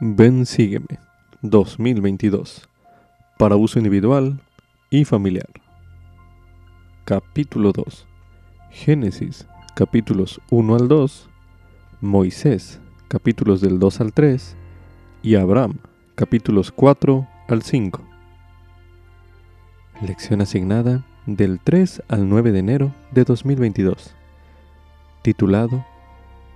Ven Sígueme 2022 para uso individual y familiar. Capítulo 2 Génesis capítulos 1 al 2 Moisés capítulos del 2 al 3 y Abraham capítulos 4 al 5. Lección asignada del 3 al 9 de enero de 2022. Titulado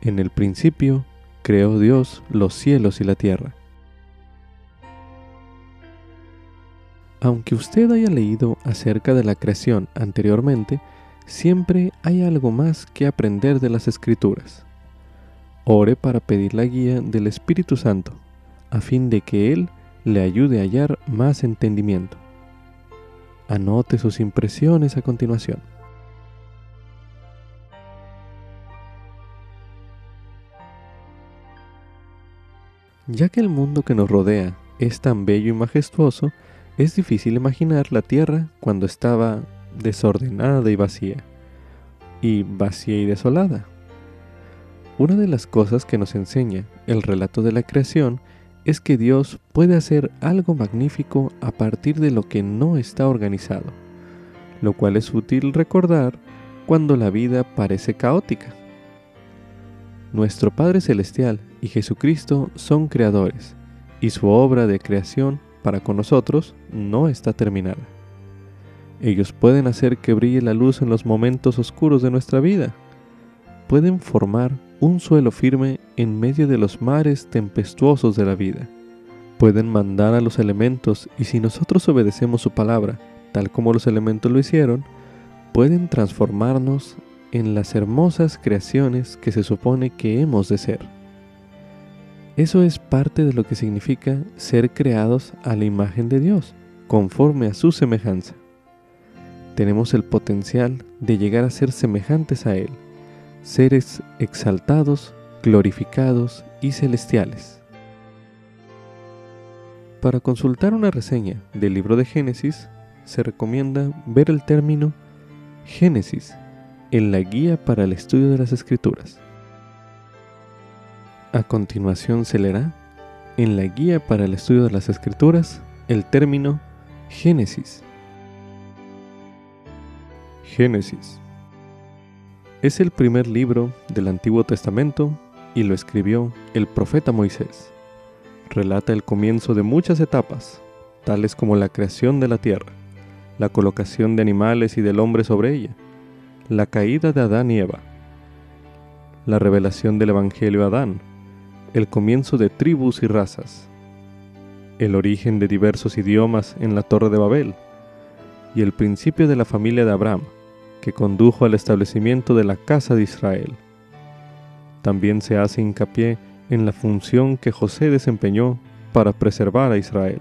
En el principio creó Dios los cielos y la tierra. Aunque usted haya leído acerca de la creación anteriormente, siempre hay algo más que aprender de las escrituras. Ore para pedir la guía del Espíritu Santo, a fin de que Él le ayude a hallar más entendimiento. Anote sus impresiones a continuación. Ya que el mundo que nos rodea es tan bello y majestuoso, es difícil imaginar la tierra cuando estaba desordenada y vacía, y vacía y desolada. Una de las cosas que nos enseña el relato de la creación es que Dios puede hacer algo magnífico a partir de lo que no está organizado, lo cual es útil recordar cuando la vida parece caótica. Nuestro Padre Celestial y Jesucristo son creadores, y su obra de creación para con nosotros no está terminada. Ellos pueden hacer que brille la luz en los momentos oscuros de nuestra vida. Pueden formar un suelo firme en medio de los mares tempestuosos de la vida. Pueden mandar a los elementos y si nosotros obedecemos su palabra, tal como los elementos lo hicieron, pueden transformarnos en las hermosas creaciones que se supone que hemos de ser. Eso es parte de lo que significa ser creados a la imagen de Dios, conforme a su semejanza. Tenemos el potencial de llegar a ser semejantes a Él, seres exaltados, glorificados y celestiales. Para consultar una reseña del libro de Génesis, se recomienda ver el término Génesis en la guía para el estudio de las escrituras. A continuación se leerá en la guía para el estudio de las escrituras el término Génesis. Génesis es el primer libro del Antiguo Testamento y lo escribió el profeta Moisés. Relata el comienzo de muchas etapas, tales como la creación de la tierra, la colocación de animales y del hombre sobre ella, la caída de Adán y Eva, la revelación del Evangelio a Adán, el comienzo de tribus y razas, el origen de diversos idiomas en la Torre de Babel y el principio de la familia de Abraham, que condujo al establecimiento de la casa de Israel. También se hace hincapié en la función que José desempeñó para preservar a Israel.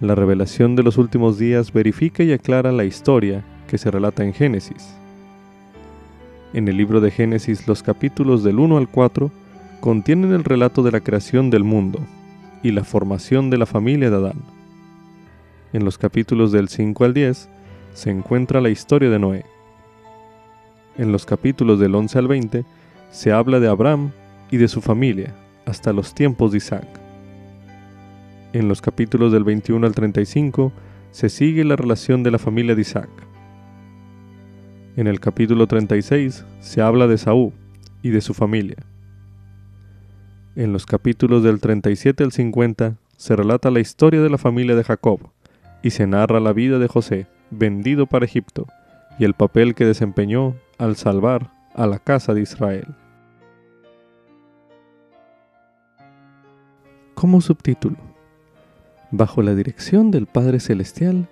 La revelación de los últimos días verifica y aclara la historia que se relata en Génesis. En el libro de Génesis los capítulos del 1 al 4 contienen el relato de la creación del mundo y la formación de la familia de Adán. En los capítulos del 5 al 10 se encuentra la historia de Noé. En los capítulos del 11 al 20 se habla de Abraham y de su familia hasta los tiempos de Isaac. En los capítulos del 21 al 35 se sigue la relación de la familia de Isaac. En el capítulo 36 se habla de Saúl y de su familia. En los capítulos del 37 al 50 se relata la historia de la familia de Jacob y se narra la vida de José, vendido para Egipto, y el papel que desempeñó al salvar a la casa de Israel. Como subtítulo, Bajo la dirección del Padre Celestial,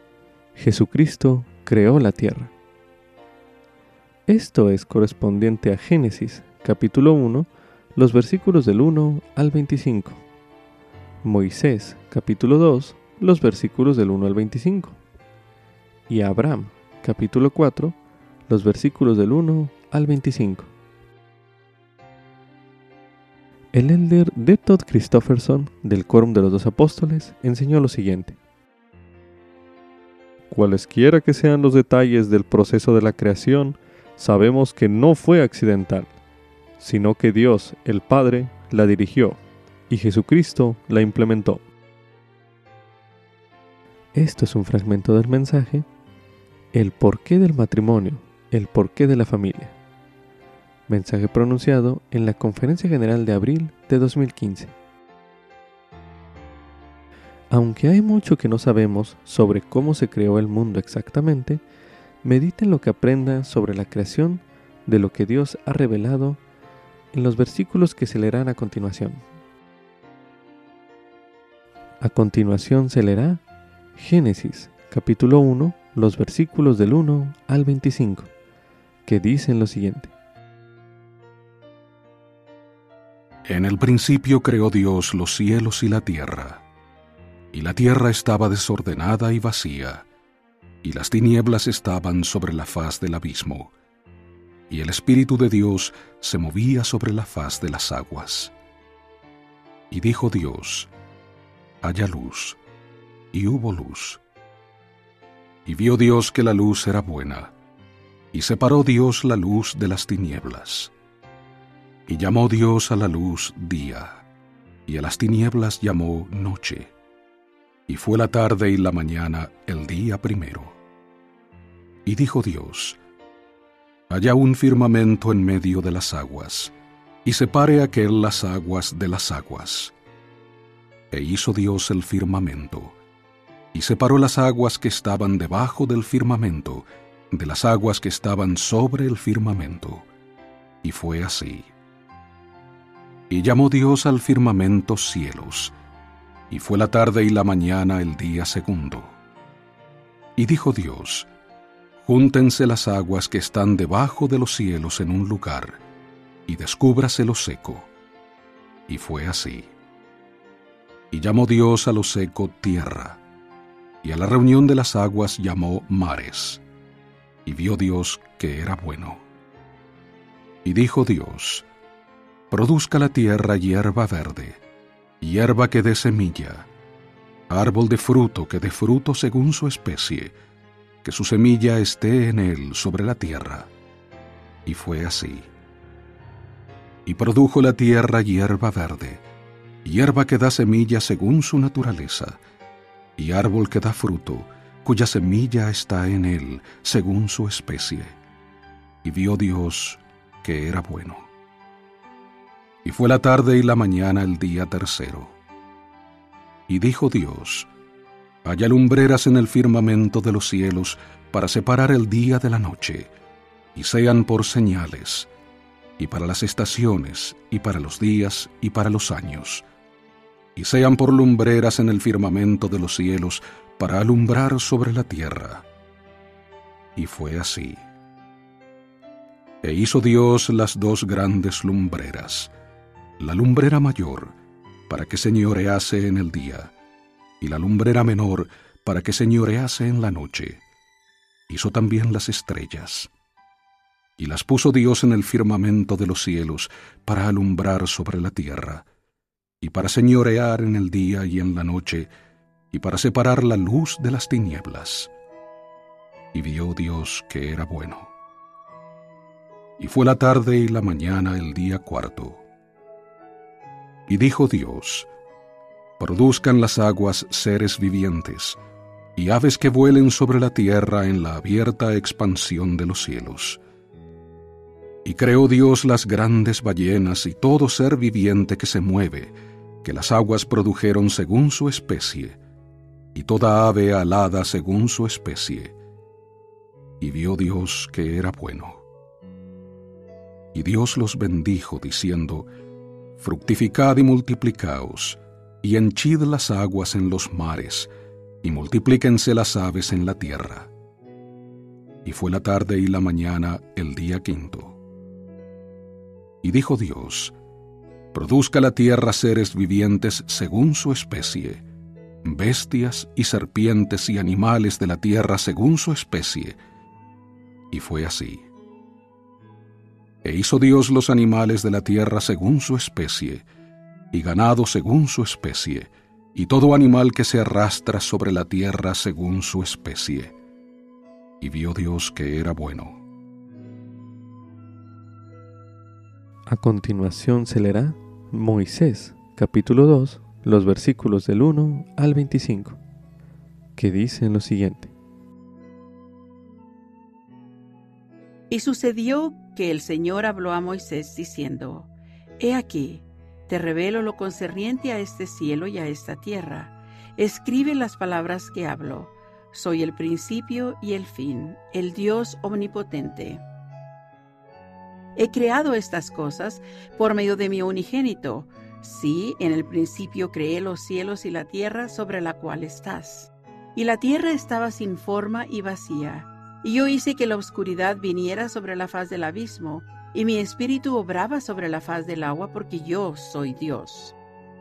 Jesucristo creó la tierra. Esto es correspondiente a Génesis capítulo 1, los versículos del 1 al 25. Moisés capítulo 2, los versículos del 1 al 25. Y Abraham capítulo 4, los versículos del 1 al 25. El elder de Todd Christofferson del Quórum de los Dos Apóstoles enseñó lo siguiente. Cualesquiera que sean los detalles del proceso de la creación, sabemos que no fue accidental, sino que Dios, el Padre, la dirigió y Jesucristo la implementó. Esto es un fragmento del mensaje El porqué del matrimonio, el porqué de la familia. Mensaje pronunciado en la Conferencia General de abril de 2015. Aunque hay mucho que no sabemos sobre cómo se creó el mundo exactamente, mediten lo que aprenda sobre la creación de lo que Dios ha revelado en los versículos que se leerán a continuación. A continuación se leerá Génesis capítulo 1, los versículos del 1 al 25, que dicen lo siguiente. En el principio creó Dios los cielos y la tierra, y la tierra estaba desordenada y vacía, y las tinieblas estaban sobre la faz del abismo, y el Espíritu de Dios se movía sobre la faz de las aguas. Y dijo Dios, haya luz, y hubo luz. Y vio Dios que la luz era buena, y separó Dios la luz de las tinieblas. Y llamó Dios a la luz día, y a las tinieblas llamó noche. Y fue la tarde y la mañana el día primero. Y dijo Dios, haya un firmamento en medio de las aguas, y separe aquel las aguas de las aguas. E hizo Dios el firmamento, y separó las aguas que estaban debajo del firmamento de las aguas que estaban sobre el firmamento. Y fue así. Y llamó Dios al firmamento cielos, y fue la tarde y la mañana el día segundo. Y dijo Dios, Júntense las aguas que están debajo de los cielos en un lugar, y descúbrase lo seco. Y fue así. Y llamó Dios a lo seco tierra, y a la reunión de las aguas llamó mares. Y vio Dios que era bueno. Y dijo Dios, Produzca la tierra hierba verde, hierba que dé semilla, árbol de fruto que dé fruto según su especie, que su semilla esté en él sobre la tierra. Y fue así. Y produjo la tierra hierba verde, hierba que da semilla según su naturaleza, y árbol que da fruto, cuya semilla está en él según su especie. Y vio Dios que era bueno. Y fue la tarde y la mañana el día tercero. Y dijo Dios, haya lumbreras en el firmamento de los cielos para separar el día de la noche, y sean por señales, y para las estaciones, y para los días, y para los años, y sean por lumbreras en el firmamento de los cielos para alumbrar sobre la tierra. Y fue así. E hizo Dios las dos grandes lumbreras, la lumbrera mayor, para que señorease en el día, y la lumbrera menor para que señorease en la noche. Hizo también las estrellas. Y las puso Dios en el firmamento de los cielos para alumbrar sobre la tierra, y para señorear en el día y en la noche, y para separar la luz de las tinieblas. Y vio Dios que era bueno. Y fue la tarde y la mañana el día cuarto. Y dijo Dios, produzcan las aguas seres vivientes, y aves que vuelen sobre la tierra en la abierta expansión de los cielos. Y creó Dios las grandes ballenas y todo ser viviente que se mueve, que las aguas produjeron según su especie, y toda ave alada según su especie. Y vio Dios que era bueno. Y Dios los bendijo, diciendo, Fructificad y multiplicaos, y henchid las aguas en los mares, y multiplíquense las aves en la tierra. Y fue la tarde y la mañana el día quinto. Y dijo Dios, Produzca la tierra seres vivientes según su especie, bestias y serpientes y animales de la tierra según su especie. Y fue así. E hizo Dios los animales de la tierra según su especie, y ganado según su especie, y todo animal que se arrastra sobre la tierra según su especie. Y vio Dios que era bueno. A continuación se leerá Moisés, capítulo 2, los versículos del 1 al 25, que dicen lo siguiente. Y sucedió que el Señor habló a Moisés diciendo, He aquí, te revelo lo concerniente a este cielo y a esta tierra. Escribe las palabras que hablo. Soy el principio y el fin, el Dios omnipotente. He creado estas cosas por medio de mi unigénito, Sí, en el principio creé los cielos y la tierra sobre la cual estás. Y la tierra estaba sin forma y vacía. Y yo hice que la oscuridad viniera sobre la faz del abismo, y mi espíritu obraba sobre la faz del agua porque yo soy Dios.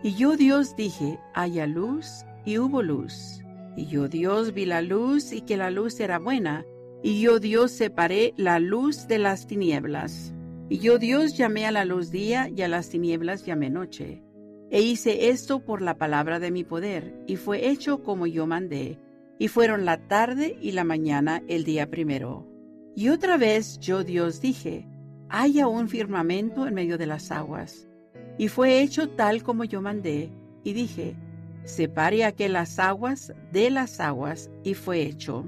Y yo Dios dije, haya luz, y hubo luz. Y yo Dios vi la luz y que la luz era buena, y yo Dios separé la luz de las tinieblas. Y yo Dios llamé a la luz día y a las tinieblas llamé noche. E hice esto por la palabra de mi poder, y fue hecho como yo mandé. Y fueron la tarde y la mañana el día primero. Y otra vez yo Dios dije, haya un firmamento en medio de las aguas. Y fue hecho tal como yo mandé. Y dije, separe aquellas aguas de las aguas, y fue hecho.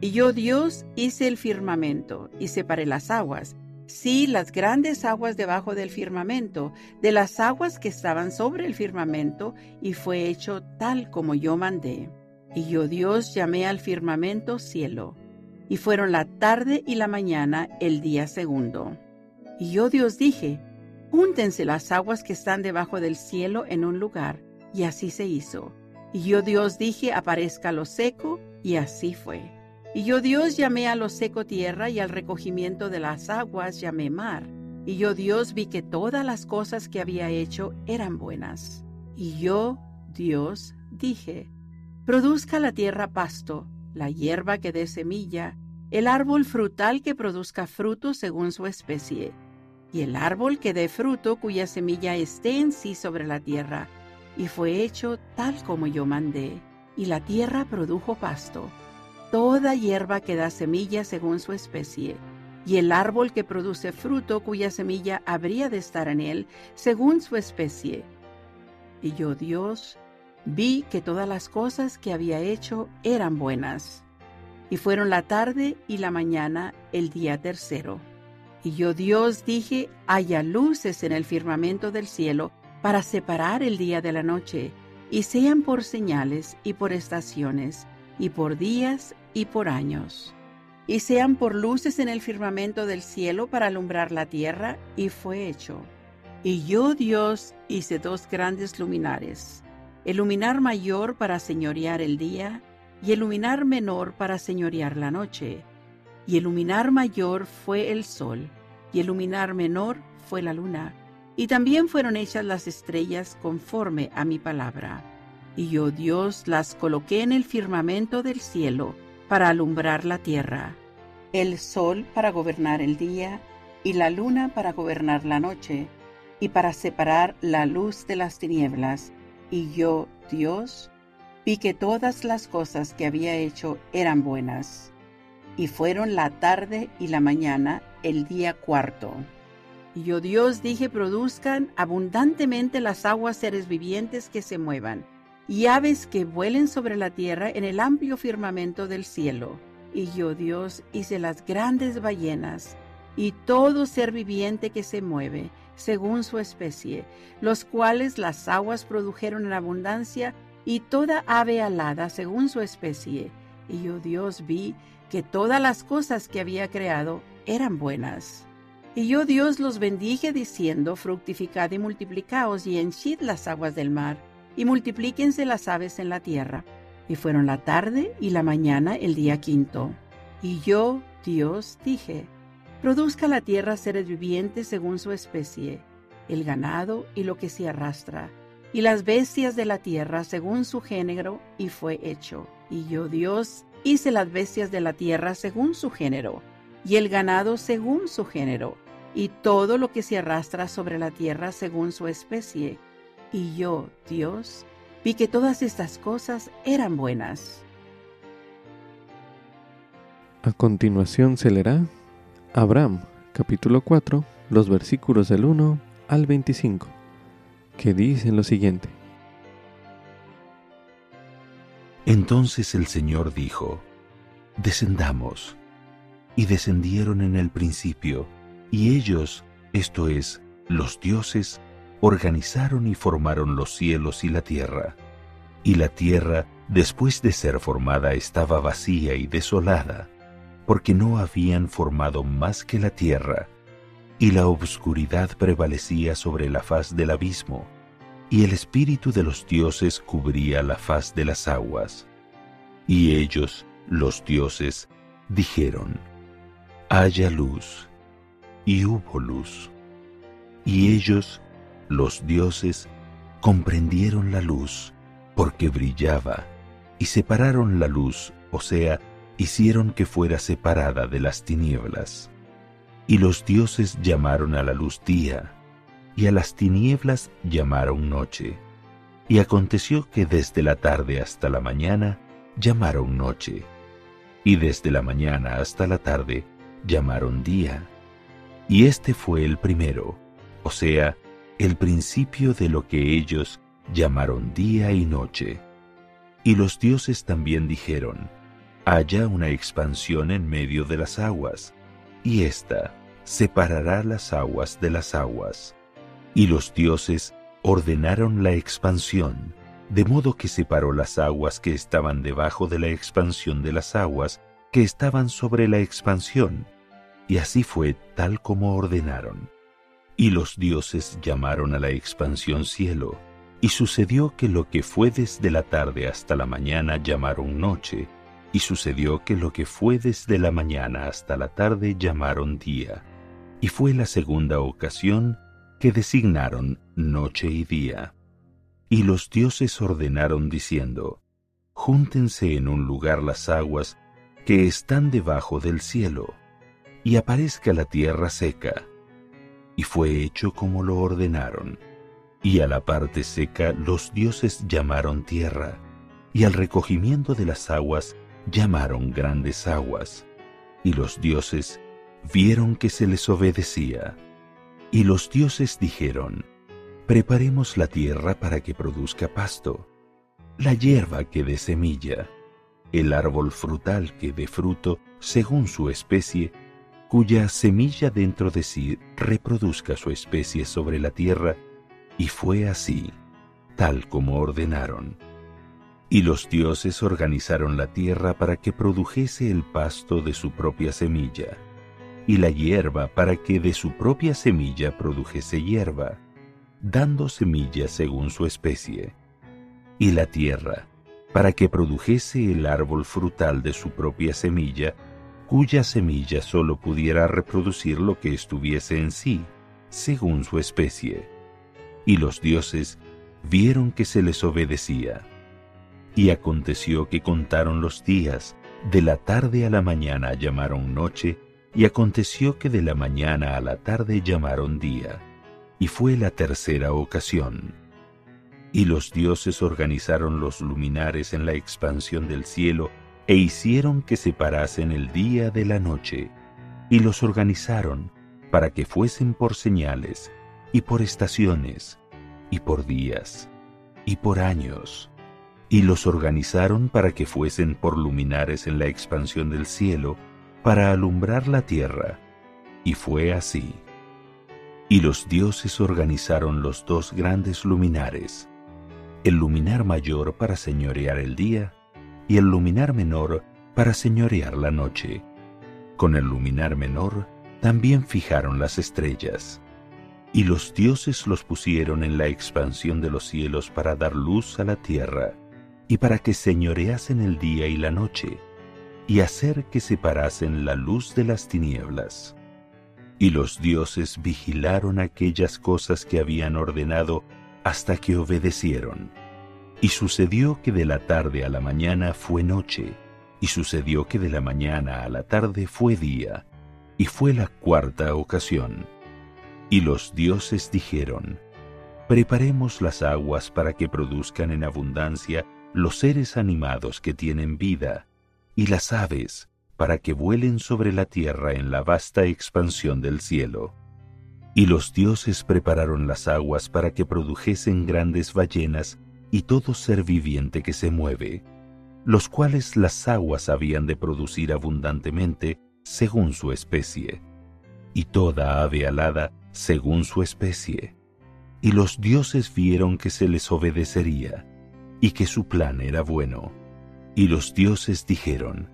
Y yo Dios hice el firmamento, y separé las aguas, Sí, las grandes aguas debajo del firmamento, de las aguas que estaban sobre el firmamento, y fue hecho tal como yo mandé. Y yo Dios llamé al firmamento cielo, y fueron la tarde y la mañana el día segundo. Y yo Dios dije, júntense las aguas que están debajo del cielo en un lugar, y así se hizo. Y yo Dios dije, aparezca lo seco, y así fue. Y yo Dios llamé a lo seco tierra y al recogimiento de las aguas llamé mar. Y yo Dios vi que todas las cosas que había hecho eran buenas. Y yo, Dios, dije, produzca la tierra pasto, la hierba que dé semilla, el árbol frutal que produzca fruto según su especie, y el árbol que dé fruto cuya semilla esté en sí sobre la tierra. Y fue hecho tal como yo mandé, y la tierra produjo pasto toda hierba que da semilla según su especie, y el árbol que produce fruto cuya semilla habría de estar en él según su especie. Y yo, Dios, vi que todas las cosas que había hecho eran buenas. Y fueron la tarde y la mañana el día tercero. Y yo, Dios, dije, haya luces en el firmamento del cielo para separar el día de la noche, y sean por señales y por estaciones, y por días y por años, y sean por luces en el firmamento del cielo para alumbrar la tierra, y fue hecho. Y yo Dios hice dos grandes luminares, el luminar mayor para señorear el día, y el luminar menor para señorear la noche. Y el luminar mayor fue el sol, y el luminar menor fue la luna. Y también fueron hechas las estrellas conforme a mi palabra y yo Dios las coloqué en el firmamento del cielo para alumbrar la tierra, el sol para gobernar el día y la luna para gobernar la noche, y para separar la luz de las tinieblas. Y yo, Dios, vi que todas las cosas que había hecho eran buenas. Y fueron la tarde y la mañana el día cuarto. Y yo Dios dije, produzcan abundantemente las aguas seres vivientes que se muevan y aves que vuelen sobre la tierra en el amplio firmamento del cielo. Y yo, Dios, hice las grandes ballenas y todo ser viviente que se mueve, según su especie, los cuales las aguas produjeron en abundancia, y toda ave alada según su especie. Y yo, Dios, vi que todas las cosas que había creado eran buenas. Y yo, Dios, los bendije diciendo, fructificad y multiplicaos y henchid las aguas del mar y multiplíquense las aves en la tierra. Y fueron la tarde y la mañana el día quinto. Y yo, Dios, dije, produzca la tierra seres vivientes según su especie, el ganado y lo que se arrastra, y las bestias de la tierra según su género, y fue hecho. Y yo, Dios, hice las bestias de la tierra según su género, y el ganado según su género, y todo lo que se arrastra sobre la tierra según su especie, y yo, Dios, vi que todas estas cosas eran buenas. A continuación se leerá Abraham, capítulo 4, los versículos del 1 al 25, que dicen lo siguiente. Entonces el Señor dijo, Descendamos. Y descendieron en el principio, y ellos, esto es, los dioses, organizaron y formaron los cielos y la tierra. Y la tierra, después de ser formada, estaba vacía y desolada, porque no habían formado más que la tierra, y la obscuridad prevalecía sobre la faz del abismo, y el espíritu de los dioses cubría la faz de las aguas. Y ellos, los dioses, dijeron, haya luz, y hubo luz. Y ellos, los dioses, comprendieron la luz, porque brillaba, y separaron la luz, o sea, hicieron que fuera separada de las tinieblas. Y los dioses llamaron a la luz día, y a las tinieblas llamaron noche. Y aconteció que desde la tarde hasta la mañana llamaron noche, y desde la mañana hasta la tarde llamaron día. Y este fue el primero, o sea, el principio de lo que ellos llamaron día y noche. Y los dioses también dijeron, haya una expansión en medio de las aguas, y ésta separará las aguas de las aguas. Y los dioses ordenaron la expansión, de modo que separó las aguas que estaban debajo de la expansión de las aguas que estaban sobre la expansión, y así fue tal como ordenaron. Y los dioses llamaron a la expansión cielo, y sucedió que lo que fue desde la tarde hasta la mañana llamaron noche, y sucedió que lo que fue desde la mañana hasta la tarde llamaron día, y fue la segunda ocasión que designaron noche y día. Y los dioses ordenaron diciendo, Júntense en un lugar las aguas que están debajo del cielo, y aparezca la tierra seca. Y fue hecho como lo ordenaron. Y a la parte seca los dioses llamaron tierra, y al recogimiento de las aguas llamaron grandes aguas, y los dioses vieron que se les obedecía. Y los dioses dijeron, Preparemos la tierra para que produzca pasto, la hierba que dé semilla, el árbol frutal que dé fruto según su especie, cuya semilla dentro de sí reproduzca su especie sobre la tierra, y fue así, tal como ordenaron. Y los dioses organizaron la tierra para que produjese el pasto de su propia semilla, y la hierba para que de su propia semilla produjese hierba, dando semillas según su especie, y la tierra para que produjese el árbol frutal de su propia semilla, cuya semilla sólo pudiera reproducir lo que estuviese en sí, según su especie. Y los dioses vieron que se les obedecía y aconteció que contaron los días, de la tarde a la mañana llamaron noche, y aconteció que de la mañana a la tarde llamaron día, y fue la tercera ocasión. Y los dioses organizaron los luminares en la expansión del cielo, e hicieron que separasen el día de la noche, y los organizaron para que fuesen por señales, y por estaciones, y por días, y por años y los organizaron para que fuesen por luminares en la expansión del cielo, para alumbrar la tierra. Y fue así. Y los dioses organizaron los dos grandes luminares, el luminar mayor para señorear el día y el luminar menor para señorear la noche. Con el luminar menor también fijaron las estrellas. Y los dioses los pusieron en la expansión de los cielos para dar luz a la tierra y para que señoreasen el día y la noche, y hacer que separasen la luz de las tinieblas. Y los dioses vigilaron aquellas cosas que habían ordenado hasta que obedecieron. Y sucedió que de la tarde a la mañana fue noche, y sucedió que de la mañana a la tarde fue día, y fue la cuarta ocasión. Y los dioses dijeron, Preparemos las aguas para que produzcan en abundancia los seres animados que tienen vida, y las aves, para que vuelen sobre la tierra en la vasta expansión del cielo. Y los dioses prepararon las aguas para que produjesen grandes ballenas y todo ser viviente que se mueve, los cuales las aguas habían de producir abundantemente según su especie, y toda ave alada según su especie. Y los dioses vieron que se les obedecería, y que su plan era bueno. Y los dioses dijeron,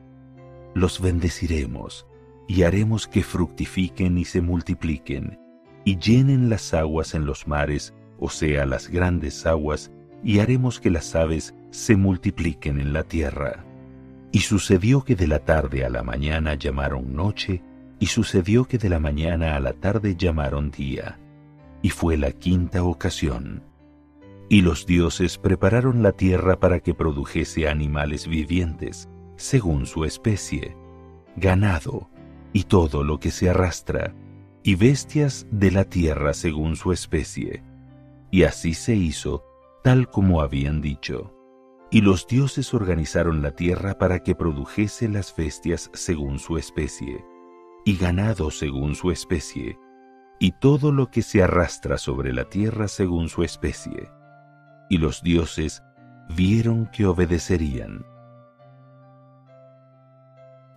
Los bendeciremos, y haremos que fructifiquen y se multipliquen, y llenen las aguas en los mares, o sea, las grandes aguas, y haremos que las aves se multipliquen en la tierra. Y sucedió que de la tarde a la mañana llamaron noche, y sucedió que de la mañana a la tarde llamaron día. Y fue la quinta ocasión. Y los dioses prepararon la tierra para que produjese animales vivientes, según su especie, ganado, y todo lo que se arrastra, y bestias de la tierra según su especie. Y así se hizo, tal como habían dicho. Y los dioses organizaron la tierra para que produjese las bestias según su especie, y ganado según su especie, y todo lo que se arrastra sobre la tierra según su especie. Y los dioses vieron que obedecerían.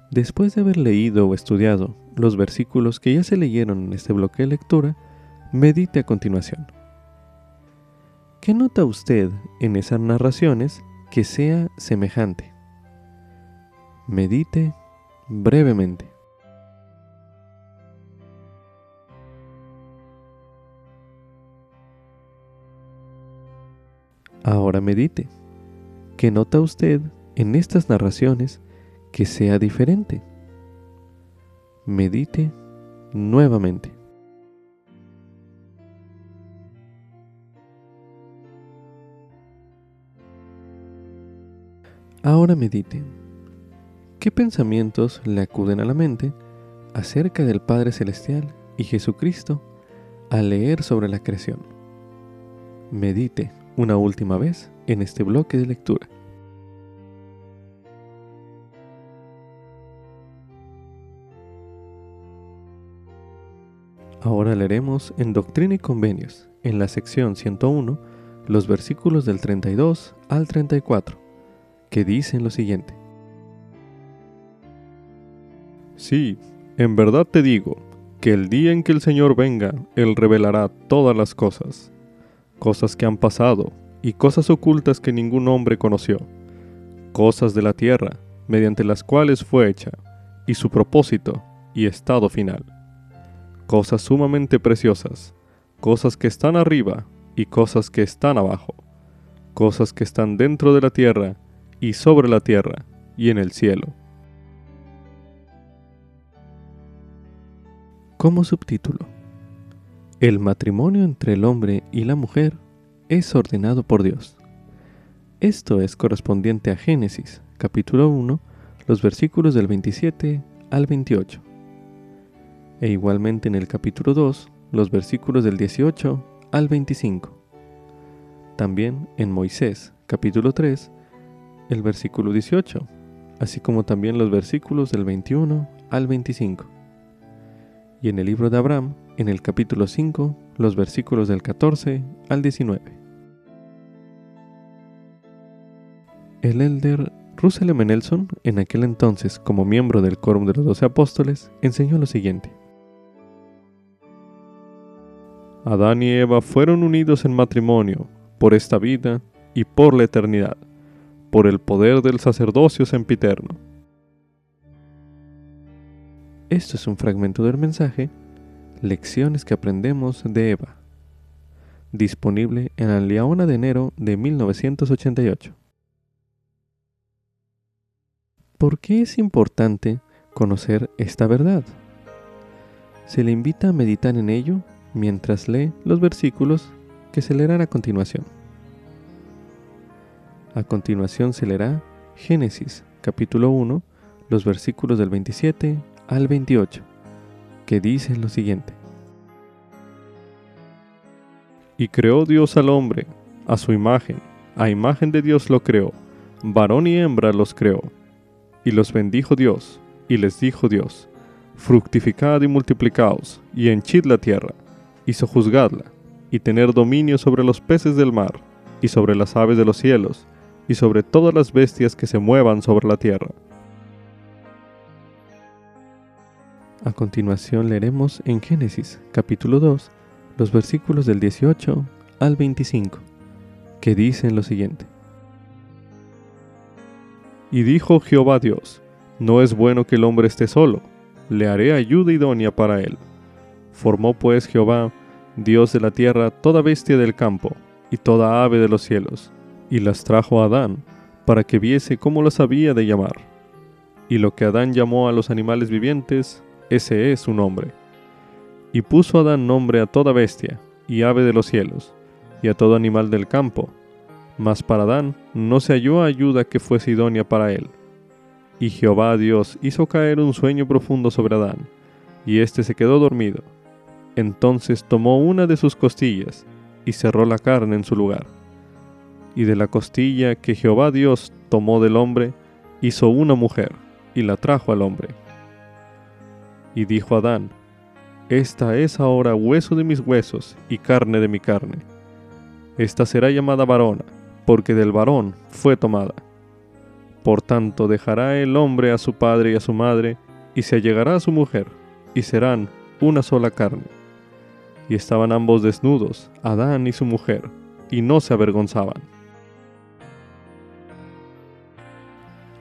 Después de haber leído o estudiado los versículos que ya se leyeron en este bloque de lectura, medite a continuación. ¿Qué nota usted en esas narraciones que sea semejante. Medite brevemente. Ahora medite. ¿Qué nota usted en estas narraciones que sea diferente? Medite nuevamente. Ahora medite. ¿Qué pensamientos le acuden a la mente acerca del Padre Celestial y Jesucristo al leer sobre la creación? Medite una última vez en este bloque de lectura. Ahora leeremos en Doctrina y Convenios, en la sección 101, los versículos del 32 al 34 que dicen lo siguiente. Sí, en verdad te digo, que el día en que el Señor venga, Él revelará todas las cosas, cosas que han pasado y cosas ocultas que ningún hombre conoció, cosas de la tierra, mediante las cuales fue hecha, y su propósito y estado final, cosas sumamente preciosas, cosas que están arriba y cosas que están abajo, cosas que están dentro de la tierra y sobre la tierra y en el cielo. Como subtítulo, el matrimonio entre el hombre y la mujer es ordenado por Dios. Esto es correspondiente a Génesis, capítulo 1, los versículos del 27 al 28. E igualmente en el capítulo 2, los versículos del 18 al 25. También en Moisés, capítulo 3, el versículo 18, así como también los versículos del 21 al 25. Y en el libro de Abraham, en el capítulo 5, los versículos del 14 al 19. El elder Russell M. Nelson, en aquel entonces como miembro del Quórum de los Doce Apóstoles, enseñó lo siguiente. Adán y Eva fueron unidos en matrimonio por esta vida y por la eternidad por el poder del sacerdocio sempiterno. Esto es un fragmento del mensaje Lecciones que aprendemos de Eva, disponible en la Leona de enero de 1988. ¿Por qué es importante conocer esta verdad? Se le invita a meditar en ello mientras lee los versículos que se leerán a continuación. A continuación se leerá Génesis capítulo 1, los versículos del 27 al 28, que dicen lo siguiente. Y creó Dios al hombre, a su imagen, a imagen de Dios lo creó, varón y hembra los creó. Y los bendijo Dios, y les dijo Dios, fructificad y multiplicaos, y henchid la tierra, y sojuzgadla, y tener dominio sobre los peces del mar, y sobre las aves de los cielos, y sobre todas las bestias que se muevan sobre la tierra. A continuación leeremos en Génesis capítulo 2 los versículos del 18 al 25, que dicen lo siguiente. Y dijo Jehová Dios, no es bueno que el hombre esté solo, le haré ayuda idónea para él. Formó pues Jehová, Dios de la tierra, toda bestia del campo, y toda ave de los cielos, y las trajo a Adán, para que viese cómo las había de llamar. Y lo que Adán llamó a los animales vivientes, ese es su nombre. Y puso Adán nombre a toda bestia, y ave de los cielos, y a todo animal del campo. Mas para Adán no se halló ayuda que fuese idónea para él. Y Jehová Dios hizo caer un sueño profundo sobre Adán, y éste se quedó dormido. Entonces tomó una de sus costillas, y cerró la carne en su lugar. Y de la costilla que Jehová Dios tomó del hombre, hizo una mujer, y la trajo al hombre. Y dijo Adán, Esta es ahora hueso de mis huesos y carne de mi carne. Esta será llamada varona, porque del varón fue tomada. Por tanto dejará el hombre a su padre y a su madre, y se allegará a su mujer, y serán una sola carne. Y estaban ambos desnudos, Adán y su mujer, y no se avergonzaban.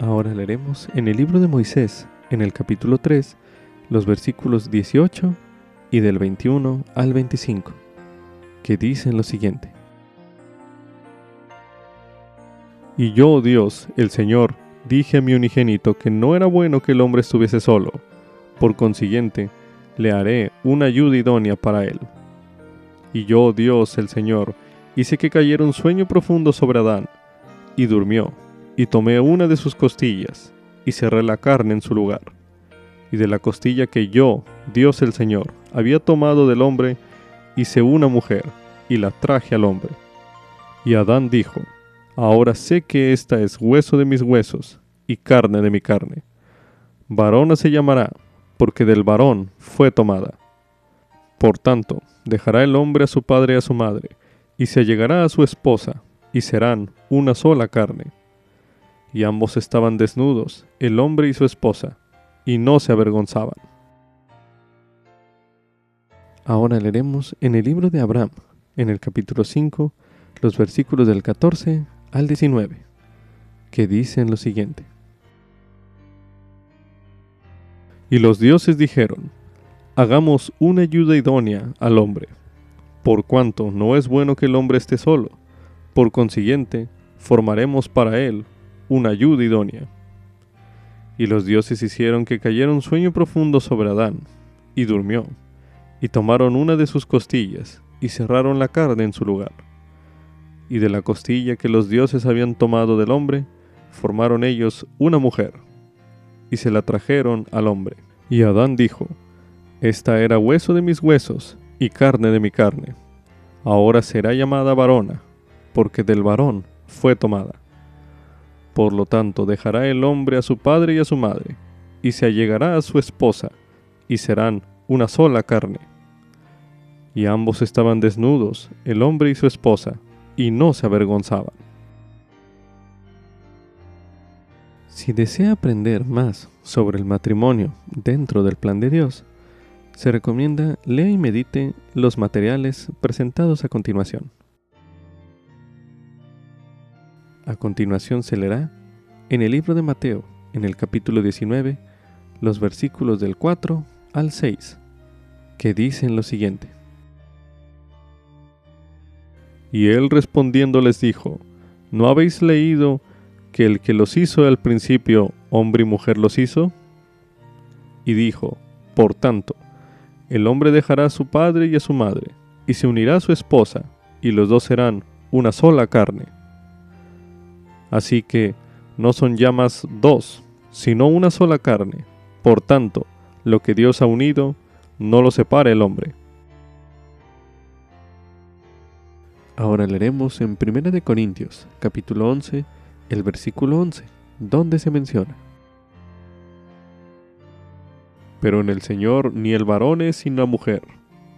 Ahora leeremos en el libro de Moisés, en el capítulo 3, los versículos 18 y del 21 al 25, que dicen lo siguiente. Y yo, Dios, el Señor, dije a mi unigénito que no era bueno que el hombre estuviese solo, por consiguiente, le haré una ayuda idónea para él. Y yo, Dios, el Señor, hice que cayera un sueño profundo sobre Adán, y durmió, y tomé una de sus costillas, y cerré la carne en su lugar y de la costilla que yo, Dios el Señor, había tomado del hombre, hice una mujer, y la traje al hombre. Y Adán dijo, Ahora sé que esta es hueso de mis huesos, y carne de mi carne. Varona se llamará, porque del varón fue tomada. Por tanto, dejará el hombre a su padre y a su madre, y se llegará a su esposa, y serán una sola carne. Y ambos estaban desnudos, el hombre y su esposa, y no se avergonzaban. Ahora leeremos en el libro de Abraham, en el capítulo 5, los versículos del 14 al 19, que dicen lo siguiente. Y los dioses dijeron, hagamos una ayuda idónea al hombre, por cuanto no es bueno que el hombre esté solo, por consiguiente, formaremos para él una ayuda idónea. Y los dioses hicieron que cayera un sueño profundo sobre Adán, y durmió, y tomaron una de sus costillas, y cerraron la carne en su lugar. Y de la costilla que los dioses habían tomado del hombre, formaron ellos una mujer, y se la trajeron al hombre. Y Adán dijo, Esta era hueso de mis huesos, y carne de mi carne. Ahora será llamada varona, porque del varón fue tomada. Por lo tanto, dejará el hombre a su padre y a su madre, y se allegará a su esposa, y serán una sola carne. Y ambos estaban desnudos, el hombre y su esposa, y no se avergonzaban. Si desea aprender más sobre el matrimonio dentro del plan de Dios, se recomienda lea y medite los materiales presentados a continuación. A continuación se leerá en el libro de Mateo, en el capítulo 19, los versículos del 4 al 6, que dicen lo siguiente. Y él respondiendo les dijo, ¿no habéis leído que el que los hizo al principio, hombre y mujer los hizo? Y dijo, por tanto, el hombre dejará a su padre y a su madre, y se unirá a su esposa, y los dos serán una sola carne. Así que no son ya más dos, sino una sola carne. Por tanto, lo que Dios ha unido, no lo separe el hombre. Ahora leeremos en 1 de Corintios, capítulo 11, el versículo 11, donde se menciona. Pero en el Señor ni el varón es sin la mujer,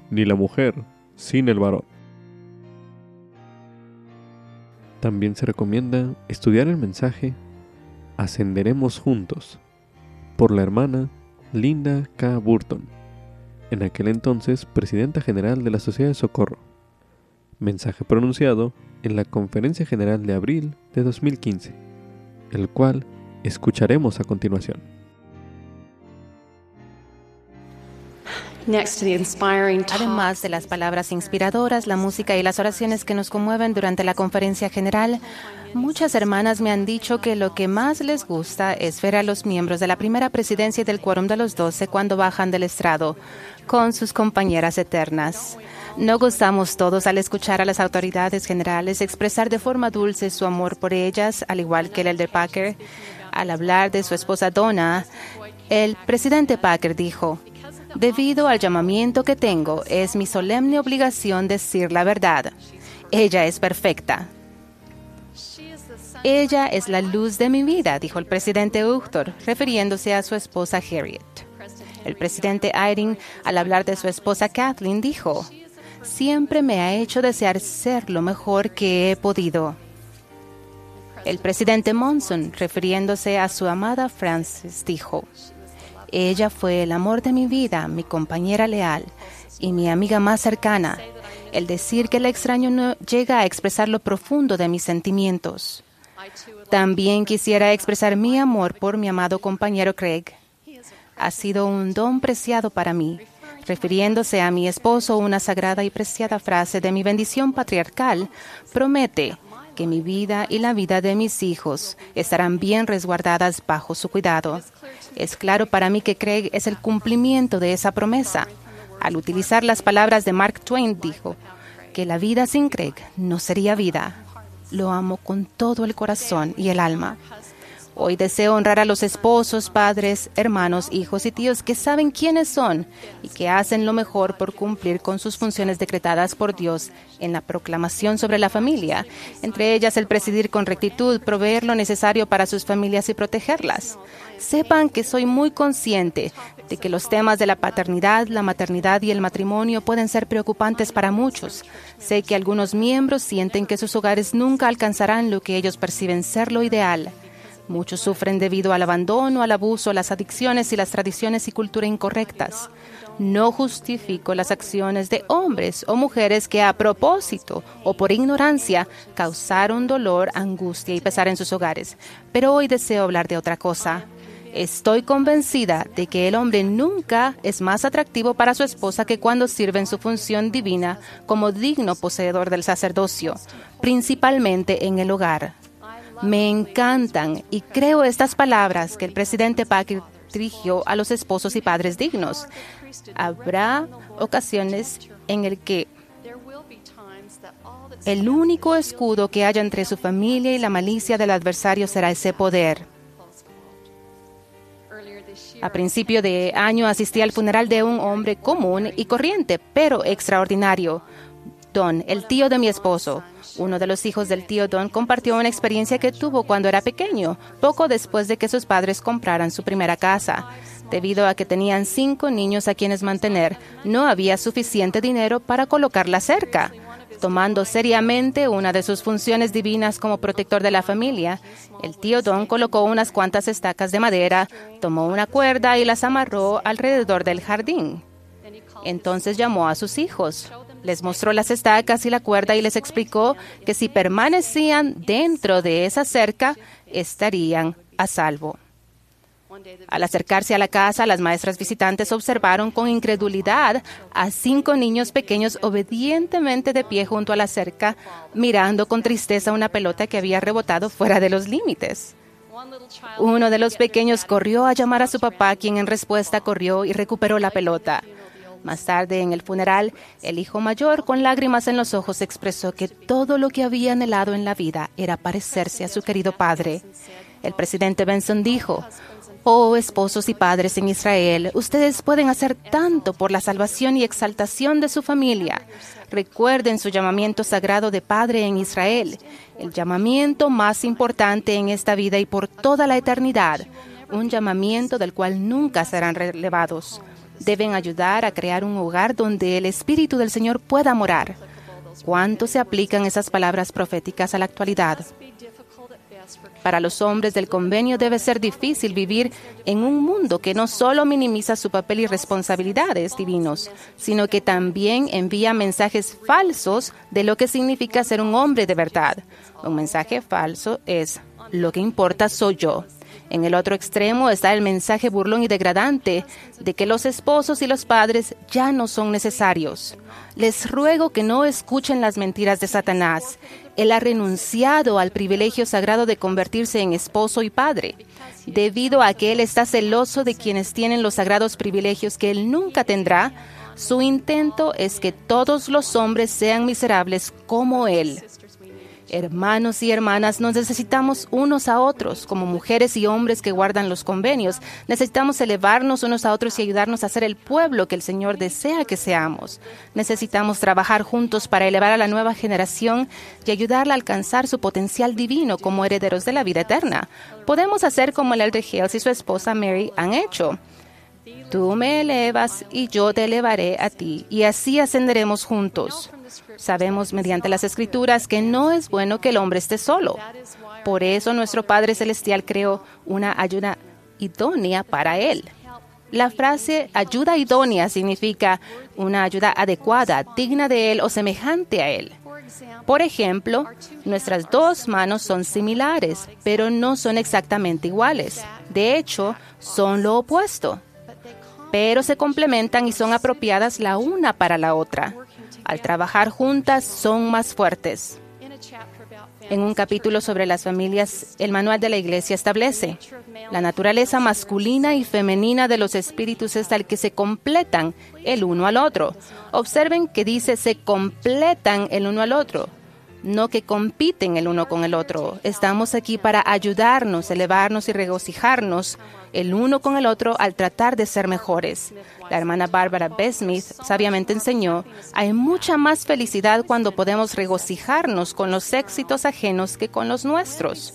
ni la mujer sin el varón. También se recomienda estudiar el mensaje Ascenderemos juntos por la hermana Linda K. Burton, en aquel entonces presidenta general de la Sociedad de Socorro. Mensaje pronunciado en la Conferencia General de abril de 2015, el cual escucharemos a continuación. Además de las palabras inspiradoras, la música y las oraciones que nos conmueven durante la conferencia general, muchas hermanas me han dicho que lo que más les gusta es ver a los miembros de la primera presidencia y del quórum de los doce cuando bajan del estrado con sus compañeras eternas. No gustamos todos al escuchar a las autoridades generales expresar de forma dulce su amor por ellas, al igual que el de Packer. Al hablar de su esposa Donna, el presidente Packer dijo, Debido al llamamiento que tengo, es mi solemne obligación decir la verdad. Ella es perfecta. Ella es la luz de mi vida, dijo el presidente Uchtdorf, refiriéndose a su esposa Harriet. El presidente Eyring, al hablar de su esposa Kathleen, dijo, Siempre me ha hecho desear ser lo mejor que he podido. El presidente Monson, refiriéndose a su amada Frances, dijo, ella fue el amor de mi vida, mi compañera leal y mi amiga más cercana. El decir que el extraño no llega a expresar lo profundo de mis sentimientos. También quisiera expresar mi amor por mi amado compañero Craig. Ha sido un don preciado para mí. Refiriéndose a mi esposo, una sagrada y preciada frase de mi bendición patriarcal promete que mi vida y la vida de mis hijos estarán bien resguardadas bajo su cuidado. Es claro para mí que Craig es el cumplimiento de esa promesa. Al utilizar las palabras de Mark Twain dijo que la vida sin Craig no sería vida. Lo amo con todo el corazón y el alma. Hoy deseo honrar a los esposos, padres, hermanos, hijos y tíos que saben quiénes son y que hacen lo mejor por cumplir con sus funciones decretadas por Dios en la proclamación sobre la familia, entre ellas el presidir con rectitud, proveer lo necesario para sus familias y protegerlas. Sepan que soy muy consciente de que los temas de la paternidad, la maternidad y el matrimonio pueden ser preocupantes para muchos. Sé que algunos miembros sienten que sus hogares nunca alcanzarán lo que ellos perciben ser lo ideal. Muchos sufren debido al abandono, al abuso, las adicciones y las tradiciones y cultura incorrectas. No justifico las acciones de hombres o mujeres que a propósito o por ignorancia causaron dolor, angustia y pesar en sus hogares, pero hoy deseo hablar de otra cosa. Estoy convencida de que el hombre nunca es más atractivo para su esposa que cuando sirve en su función divina como digno poseedor del sacerdocio, principalmente en el hogar. Me encantan y creo estas palabras que el presidente Packer dirigió a los esposos y padres dignos. Habrá ocasiones en el que el único escudo que haya entre su familia y la malicia del adversario será ese poder. A principio de año asistí al funeral de un hombre común y corriente, pero extraordinario. El tío de mi esposo. Uno de los hijos del tío Don compartió una experiencia que tuvo cuando era pequeño, poco después de que sus padres compraran su primera casa. Debido a que tenían cinco niños a quienes mantener, no había suficiente dinero para colocar la cerca. Tomando seriamente una de sus funciones divinas como protector de la familia, el tío Don colocó unas cuantas estacas de madera, tomó una cuerda y las amarró alrededor del jardín. Entonces llamó a sus hijos, les mostró las estacas y la cuerda y les explicó que si permanecían dentro de esa cerca, estarían a salvo. Al acercarse a la casa, las maestras visitantes observaron con incredulidad a cinco niños pequeños obedientemente de pie junto a la cerca, mirando con tristeza una pelota que había rebotado fuera de los límites. Uno de los pequeños corrió a llamar a su papá, quien en respuesta corrió y recuperó la pelota. Más tarde, en el funeral, el hijo mayor, con lágrimas en los ojos, expresó que todo lo que había anhelado en la vida era parecerse a su querido padre. El presidente Benson dijo, Oh esposos y padres en Israel, ustedes pueden hacer tanto por la salvación y exaltación de su familia. Recuerden su llamamiento sagrado de padre en Israel, el llamamiento más importante en esta vida y por toda la eternidad, un llamamiento del cual nunca serán relevados. Deben ayudar a crear un hogar donde el Espíritu del Señor pueda morar. ¿Cuánto se aplican esas palabras proféticas a la actualidad? Para los hombres del convenio debe ser difícil vivir en un mundo que no solo minimiza su papel y responsabilidades divinos, sino que también envía mensajes falsos de lo que significa ser un hombre de verdad. Un mensaje falso es, lo que importa soy yo. En el otro extremo está el mensaje burlón y degradante de que los esposos y los padres ya no son necesarios. Les ruego que no escuchen las mentiras de Satanás. Él ha renunciado al privilegio sagrado de convertirse en esposo y padre, debido a que Él está celoso de quienes tienen los sagrados privilegios que Él nunca tendrá. Su intento es que todos los hombres sean miserables como Él. Hermanos y hermanas, nos necesitamos unos a otros, como mujeres y hombres que guardan los convenios. Necesitamos elevarnos unos a otros y ayudarnos a ser el pueblo que el Señor desea que seamos. Necesitamos trabajar juntos para elevar a la nueva generación y ayudarla a alcanzar su potencial divino como herederos de la vida eterna. Podemos hacer como el elder Hales y su esposa Mary han hecho. Tú me elevas y yo te elevaré a ti, y así ascenderemos juntos. Sabemos mediante las escrituras que no es bueno que el hombre esté solo. Por eso nuestro Padre Celestial creó una ayuda idónea para él. La frase ayuda idónea significa una ayuda adecuada, digna de él o semejante a él. Por ejemplo, nuestras dos manos son similares, pero no son exactamente iguales. De hecho, son lo opuesto pero se complementan y son apropiadas la una para la otra. Al trabajar juntas son más fuertes. En un capítulo sobre las familias, el manual de la iglesia establece, la naturaleza masculina y femenina de los espíritus es tal que se completan el uno al otro. Observen que dice se completan el uno al otro no que compiten el uno con el otro. Estamos aquí para ayudarnos, elevarnos y regocijarnos el uno con el otro al tratar de ser mejores. La hermana Bárbara Besmith sabiamente enseñó, hay mucha más felicidad cuando podemos regocijarnos con los éxitos ajenos que con los nuestros.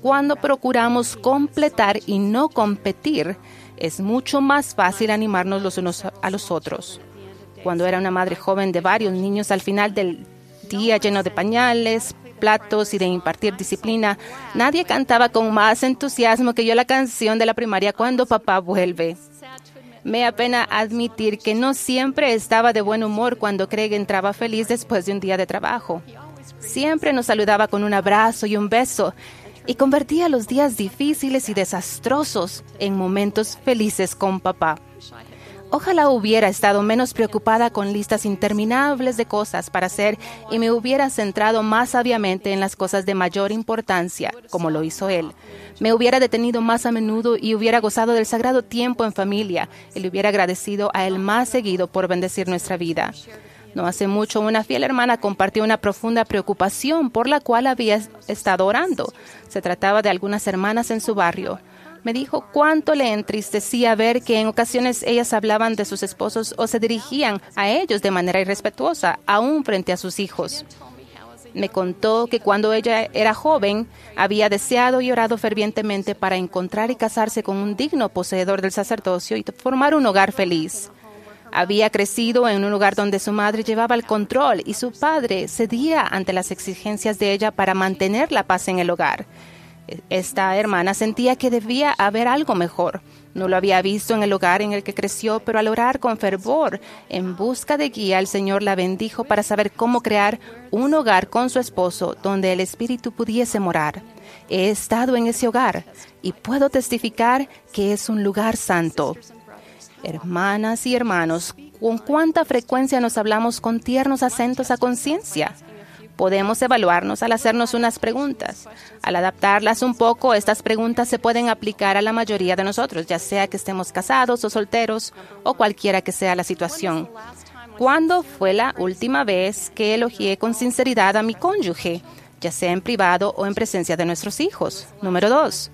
Cuando procuramos completar y no competir, es mucho más fácil animarnos los unos a los otros. Cuando era una madre joven de varios niños, al final del día lleno de pañales, platos y de impartir disciplina, nadie cantaba con más entusiasmo que yo la canción de la primaria Cuando papá vuelve. Me apena admitir que no siempre estaba de buen humor cuando Craig entraba feliz después de un día de trabajo. Siempre nos saludaba con un abrazo y un beso y convertía los días difíciles y desastrosos en momentos felices con papá. Ojalá hubiera estado menos preocupada con listas interminables de cosas para hacer y me hubiera centrado más sabiamente en las cosas de mayor importancia, como lo hizo él. Me hubiera detenido más a menudo y hubiera gozado del sagrado tiempo en familia y le hubiera agradecido a él más seguido por bendecir nuestra vida. No hace mucho una fiel hermana compartió una profunda preocupación por la cual había estado orando. Se trataba de algunas hermanas en su barrio me dijo cuánto le entristecía ver que en ocasiones ellas hablaban de sus esposos o se dirigían a ellos de manera irrespetuosa, aún frente a sus hijos. Me contó que cuando ella era joven había deseado y orado fervientemente para encontrar y casarse con un digno poseedor del sacerdocio y formar un hogar feliz. Había crecido en un lugar donde su madre llevaba el control y su padre cedía ante las exigencias de ella para mantener la paz en el hogar. Esta hermana sentía que debía haber algo mejor. No lo había visto en el hogar en el que creció, pero al orar con fervor en busca de guía, el Señor la bendijo para saber cómo crear un hogar con su esposo donde el Espíritu pudiese morar. He estado en ese hogar y puedo testificar que es un lugar santo. Hermanas y hermanos, ¿con cuánta frecuencia nos hablamos con tiernos acentos a conciencia? Podemos evaluarnos al hacernos unas preguntas. Al adaptarlas un poco, estas preguntas se pueden aplicar a la mayoría de nosotros, ya sea que estemos casados o solteros o cualquiera que sea la situación. ¿Cuándo fue la última vez que elogié con sinceridad a mi cónyuge, ya sea en privado o en presencia de nuestros hijos? Número dos.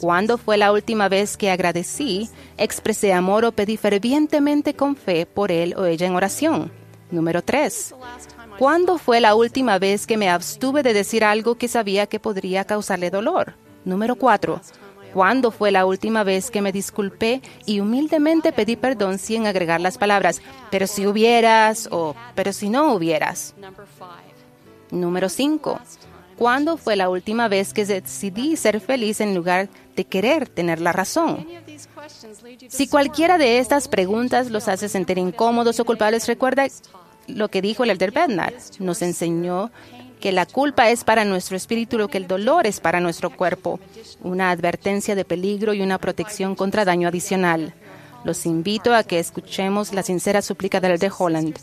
¿Cuándo fue la última vez que agradecí, expresé amor o pedí fervientemente con fe por él o ella en oración? Número tres. ¿Cuándo fue la última vez que me abstuve de decir algo que sabía que podría causarle dolor? Número 4. ¿Cuándo fue la última vez que me disculpé y humildemente pedí perdón sin agregar las palabras, pero si hubieras o pero si no hubieras? Número 5. ¿Cuándo fue la última vez que decidí ser feliz en lugar de querer tener la razón? Si cualquiera de estas preguntas los hace sentir incómodos o culpables, recuerda lo que dijo el Elder Bednar. Nos enseñó que la culpa es para nuestro espíritu lo que el dolor es para nuestro cuerpo, una advertencia de peligro y una protección contra daño adicional. Los invito a que escuchemos la sincera súplica del de Holland.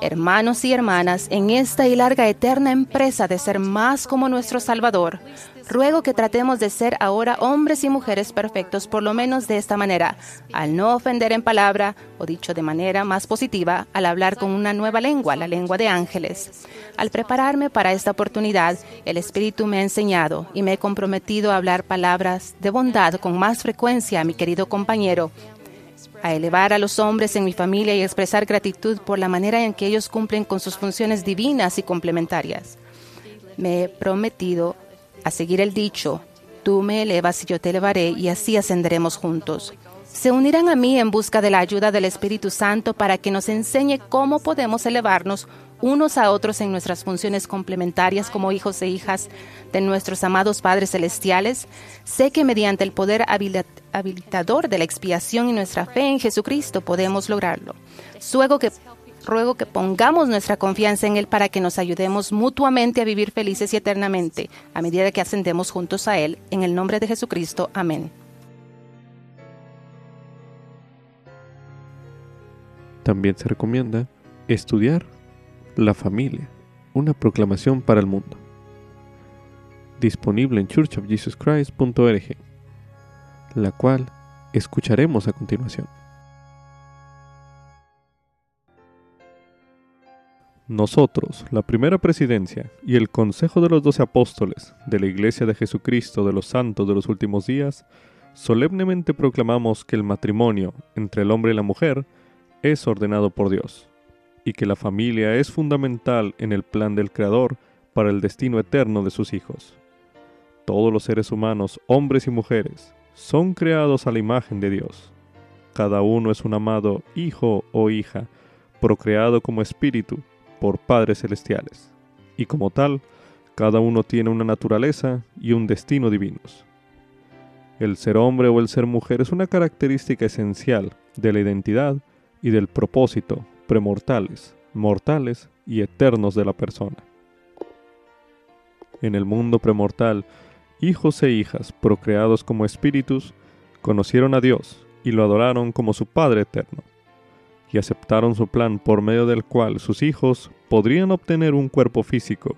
Hermanos y hermanas, en esta y larga eterna empresa de ser más como nuestro Salvador, ruego que tratemos de ser ahora hombres y mujeres perfectos, por lo menos de esta manera, al no ofender en palabra, o dicho de manera más positiva, al hablar con una nueva lengua, la lengua de ángeles. Al prepararme para esta oportunidad, el Espíritu me ha enseñado y me he comprometido a hablar palabras de bondad con más frecuencia a mi querido compañero, a elevar a los hombres en mi familia y expresar gratitud por la manera en que ellos cumplen con sus funciones divinas y complementarias. Me he prometido a seguir el dicho, tú me elevas y yo te elevaré y así ascenderemos juntos. Se unirán a mí en busca de la ayuda del Espíritu Santo para que nos enseñe cómo podemos elevarnos unos a otros en nuestras funciones complementarias como hijos e hijas de nuestros amados Padres Celestiales, sé que mediante el poder habilitador de la expiación y nuestra fe en Jesucristo podemos lograrlo. Ruego que, ruego que pongamos nuestra confianza en Él para que nos ayudemos mutuamente a vivir felices y eternamente a medida que ascendemos juntos a Él. En el nombre de Jesucristo. Amén. También se recomienda estudiar la familia, una proclamación para el mundo. Disponible en churchofjesuschrist.org, la cual escucharemos a continuación. Nosotros, la primera presidencia y el Consejo de los Doce Apóstoles de la Iglesia de Jesucristo de los Santos de los Últimos Días, solemnemente proclamamos que el matrimonio entre el hombre y la mujer es ordenado por Dios y que la familia es fundamental en el plan del Creador para el destino eterno de sus hijos. Todos los seres humanos, hombres y mujeres, son creados a la imagen de Dios. Cada uno es un amado hijo o hija, procreado como espíritu por padres celestiales, y como tal, cada uno tiene una naturaleza y un destino divinos. El ser hombre o el ser mujer es una característica esencial de la identidad y del propósito premortales, mortales y eternos de la persona. En el mundo premortal, hijos e hijas procreados como espíritus conocieron a Dios y lo adoraron como su Padre eterno, y aceptaron su plan por medio del cual sus hijos podrían obtener un cuerpo físico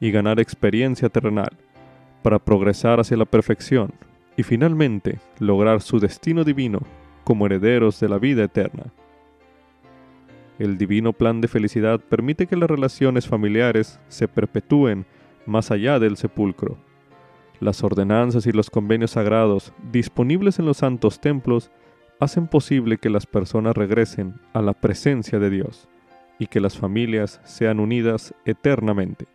y ganar experiencia terrenal para progresar hacia la perfección y finalmente lograr su destino divino como herederos de la vida eterna. El divino plan de felicidad permite que las relaciones familiares se perpetúen más allá del sepulcro. Las ordenanzas y los convenios sagrados disponibles en los santos templos hacen posible que las personas regresen a la presencia de Dios y que las familias sean unidas eternamente.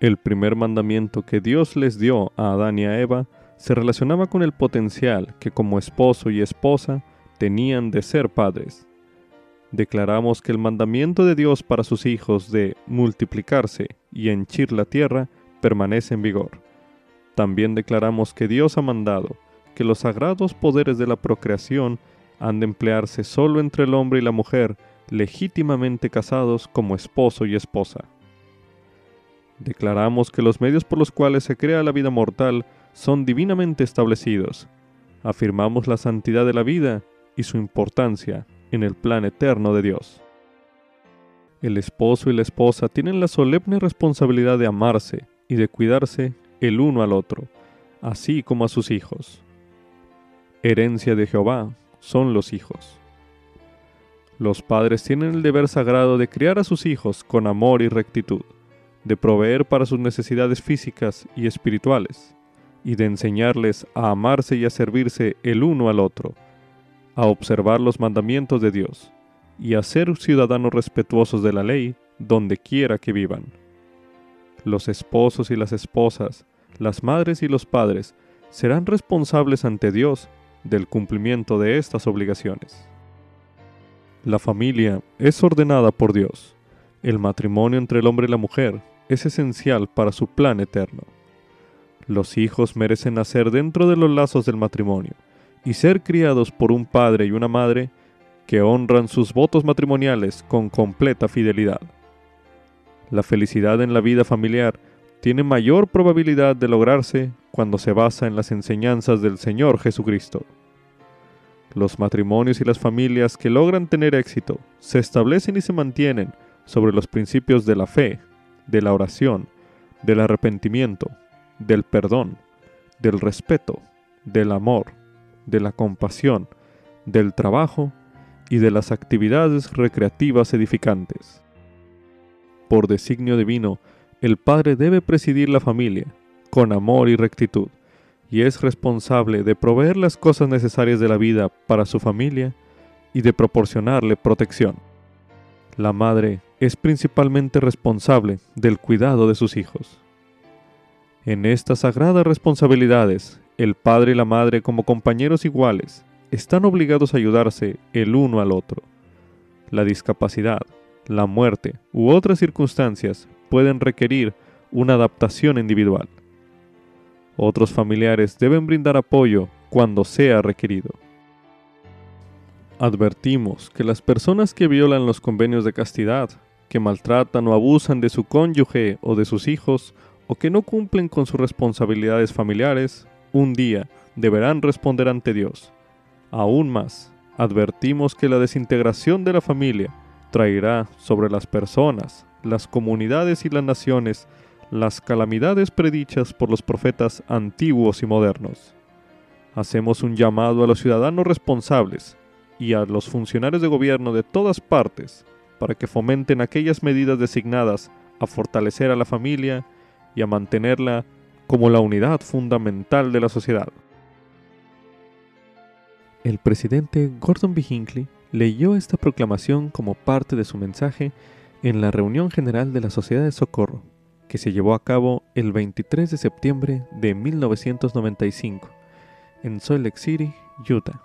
El primer mandamiento que Dios les dio a Adán y a Eva se relacionaba con el potencial que como esposo y esposa tenían de ser padres declaramos que el mandamiento de Dios para sus hijos de multiplicarse y henchir la tierra permanece en vigor. También declaramos que Dios ha mandado que los sagrados poderes de la procreación han de emplearse solo entre el hombre y la mujer legítimamente casados como esposo y esposa. Declaramos que los medios por los cuales se crea la vida mortal son divinamente establecidos. Afirmamos la santidad de la vida y su importancia en el plan eterno de Dios. El esposo y la esposa tienen la solemne responsabilidad de amarse y de cuidarse el uno al otro, así como a sus hijos. Herencia de Jehová son los hijos. Los padres tienen el deber sagrado de criar a sus hijos con amor y rectitud, de proveer para sus necesidades físicas y espirituales, y de enseñarles a amarse y a servirse el uno al otro, a observar los mandamientos de Dios y a ser ciudadanos respetuosos de la ley donde quiera que vivan. Los esposos y las esposas, las madres y los padres serán responsables ante Dios del cumplimiento de estas obligaciones. La familia es ordenada por Dios. El matrimonio entre el hombre y la mujer es esencial para su plan eterno. Los hijos merecen nacer dentro de los lazos del matrimonio y ser criados por un padre y una madre que honran sus votos matrimoniales con completa fidelidad. La felicidad en la vida familiar tiene mayor probabilidad de lograrse cuando se basa en las enseñanzas del Señor Jesucristo. Los matrimonios y las familias que logran tener éxito se establecen y se mantienen sobre los principios de la fe, de la oración, del arrepentimiento, del perdón, del respeto, del amor, de la compasión, del trabajo y de las actividades recreativas edificantes. Por designio divino, el padre debe presidir la familia con amor y rectitud, y es responsable de proveer las cosas necesarias de la vida para su familia y de proporcionarle protección. La madre es principalmente responsable del cuidado de sus hijos. En estas sagradas responsabilidades, el padre y la madre como compañeros iguales están obligados a ayudarse el uno al otro. La discapacidad, la muerte u otras circunstancias pueden requerir una adaptación individual. Otros familiares deben brindar apoyo cuando sea requerido. Advertimos que las personas que violan los convenios de castidad, que maltratan o abusan de su cónyuge o de sus hijos, o que no cumplen con sus responsabilidades familiares, un día deberán responder ante Dios. Aún más, advertimos que la desintegración de la familia traerá sobre las personas, las comunidades y las naciones las calamidades predichas por los profetas antiguos y modernos. Hacemos un llamado a los ciudadanos responsables y a los funcionarios de gobierno de todas partes para que fomenten aquellas medidas designadas a fortalecer a la familia y a mantenerla como la unidad fundamental de la sociedad. El presidente Gordon B. Hinckley leyó esta proclamación como parte de su mensaje en la reunión general de la Sociedad de Socorro, que se llevó a cabo el 23 de septiembre de 1995 en Salt Lake City, Utah.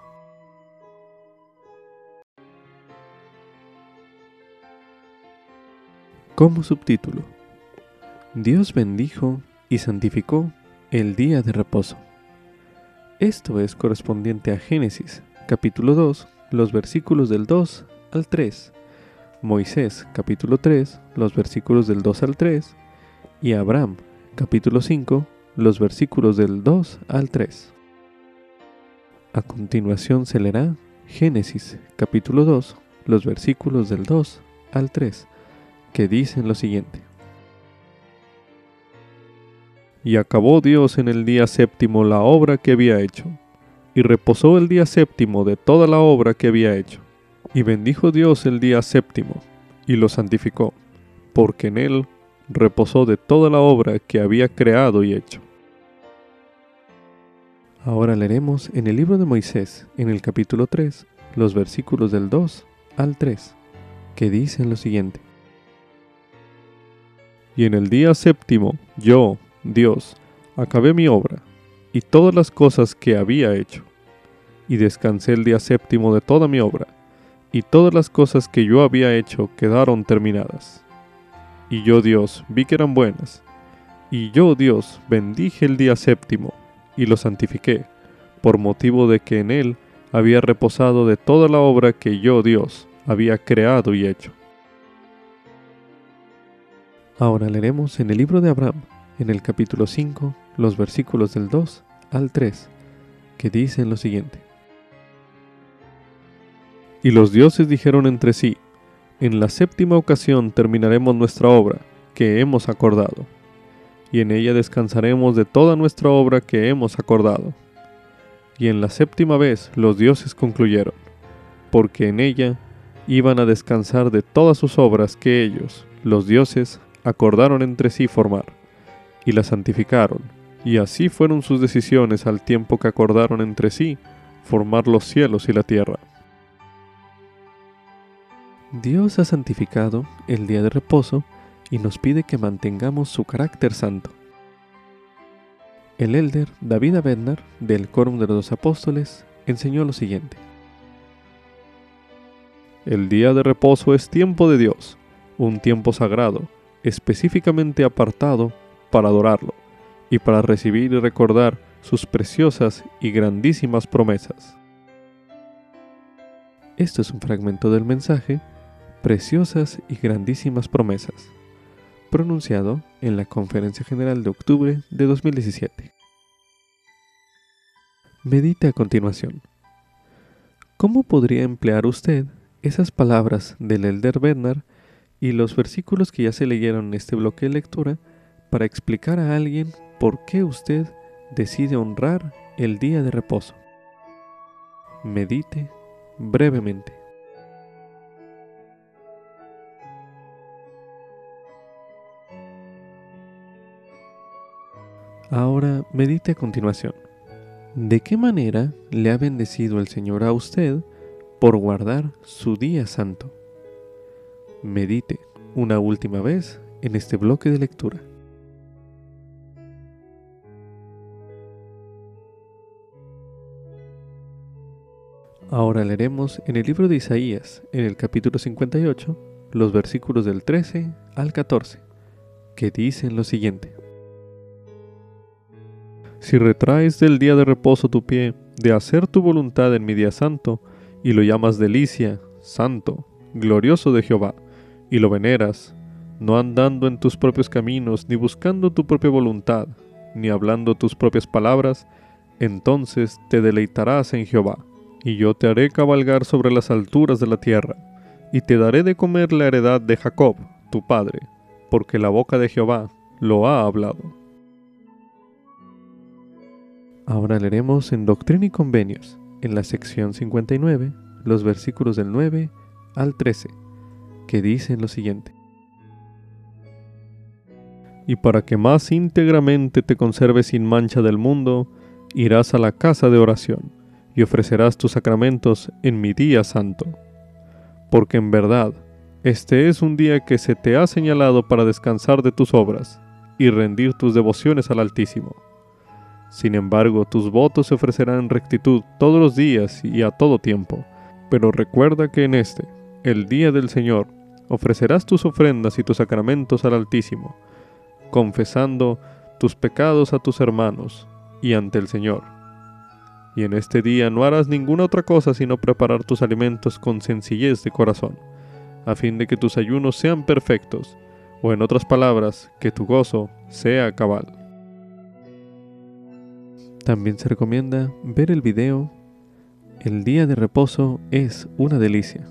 Como subtítulo, Dios bendijo y santificó el día de reposo. Esto es correspondiente a Génesis, capítulo 2, los versículos del 2 al 3, Moisés, capítulo 3, los versículos del 2 al 3, y Abraham, capítulo 5, los versículos del 2 al 3. A continuación se leerá Génesis, capítulo 2, los versículos del 2 al 3, que dicen lo siguiente. Y acabó Dios en el día séptimo la obra que había hecho, y reposó el día séptimo de toda la obra que había hecho. Y bendijo Dios el día séptimo, y lo santificó, porque en él reposó de toda la obra que había creado y hecho. Ahora leeremos en el libro de Moisés, en el capítulo 3, los versículos del 2 al 3, que dicen lo siguiente. Y en el día séptimo, yo, Dios, acabé mi obra y todas las cosas que había hecho, y descansé el día séptimo de toda mi obra, y todas las cosas que yo había hecho quedaron terminadas. Y yo Dios vi que eran buenas, y yo Dios bendije el día séptimo, y lo santifiqué, por motivo de que en él había reposado de toda la obra que yo Dios había creado y hecho. Ahora leeremos en el libro de Abraham, en el capítulo 5 los versículos del 2 al 3, que dicen lo siguiente. Y los dioses dijeron entre sí, en la séptima ocasión terminaremos nuestra obra que hemos acordado, y en ella descansaremos de toda nuestra obra que hemos acordado. Y en la séptima vez los dioses concluyeron, porque en ella iban a descansar de todas sus obras que ellos, los dioses, acordaron entre sí formar y la santificaron, y así fueron sus decisiones al tiempo que acordaron entre sí formar los cielos y la tierra. Dios ha santificado el día de reposo y nos pide que mantengamos su carácter santo. el elder David Abednar, del Quórum de los Dos Apóstoles, enseñó lo siguiente. El día de reposo es tiempo de Dios, un tiempo sagrado, específicamente apartado para adorarlo y para recibir y recordar sus preciosas y grandísimas promesas. Esto es un fragmento del mensaje Preciosas y grandísimas promesas, pronunciado en la Conferencia General de octubre de 2017. Medite a continuación. ¿Cómo podría emplear usted esas palabras del Elder Bernard y los versículos que ya se leyeron en este bloque de lectura para explicar a alguien por qué usted decide honrar el día de reposo? Medite brevemente. Ahora medite a continuación. ¿De qué manera le ha bendecido el Señor a usted por guardar su día santo? Medite una última vez en este bloque de lectura. Ahora leeremos en el libro de Isaías, en el capítulo 58, los versículos del 13 al 14, que dicen lo siguiente. Si retraes del día de reposo tu pie, de hacer tu voluntad en mi día santo, y lo llamas delicia, santo, glorioso de Jehová, y lo veneras, no andando en tus propios caminos, ni buscando tu propia voluntad, ni hablando tus propias palabras, entonces te deleitarás en Jehová, y yo te haré cabalgar sobre las alturas de la tierra, y te daré de comer la heredad de Jacob, tu padre, porque la boca de Jehová lo ha hablado. Ahora leeremos en Doctrina y Convenios, en la sección 59, los versículos del 9 al 13, que dicen lo siguiente. Y para que más íntegramente te conserves sin mancha del mundo, irás a la casa de oración y ofrecerás tus sacramentos en mi día santo. Porque en verdad, este es un día que se te ha señalado para descansar de tus obras y rendir tus devociones al Altísimo sin embargo, tus votos se ofrecerán en rectitud todos los días y a todo tiempo. Pero recuerda que en este, el día del Señor, ofrecerás tus ofrendas y tus sacramentos al Altísimo, confesando tus pecados a tus hermanos y ante el Señor. Y en este día no harás ninguna otra cosa sino preparar tus alimentos con sencillez de corazón, a fin de que tus ayunos sean perfectos, o en otras palabras, que tu gozo sea cabal. También se recomienda ver el video El día de reposo es una delicia.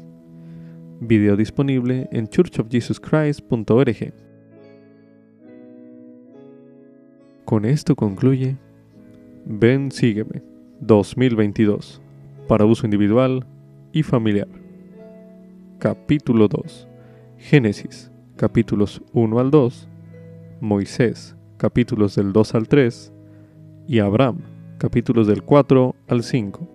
Video disponible en churchofjesuschrist.org. Con esto concluye Ven, sígueme 2022 para uso individual y familiar. Capítulo 2. Génesis, capítulos 1 al 2. Moisés, capítulos del 2 al 3 y Abraham, capítulos del 4 al 5.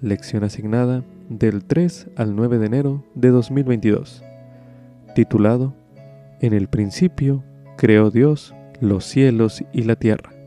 Lección asignada del 3 al 9 de enero de 2022, titulado En el principio creó Dios los cielos y la tierra.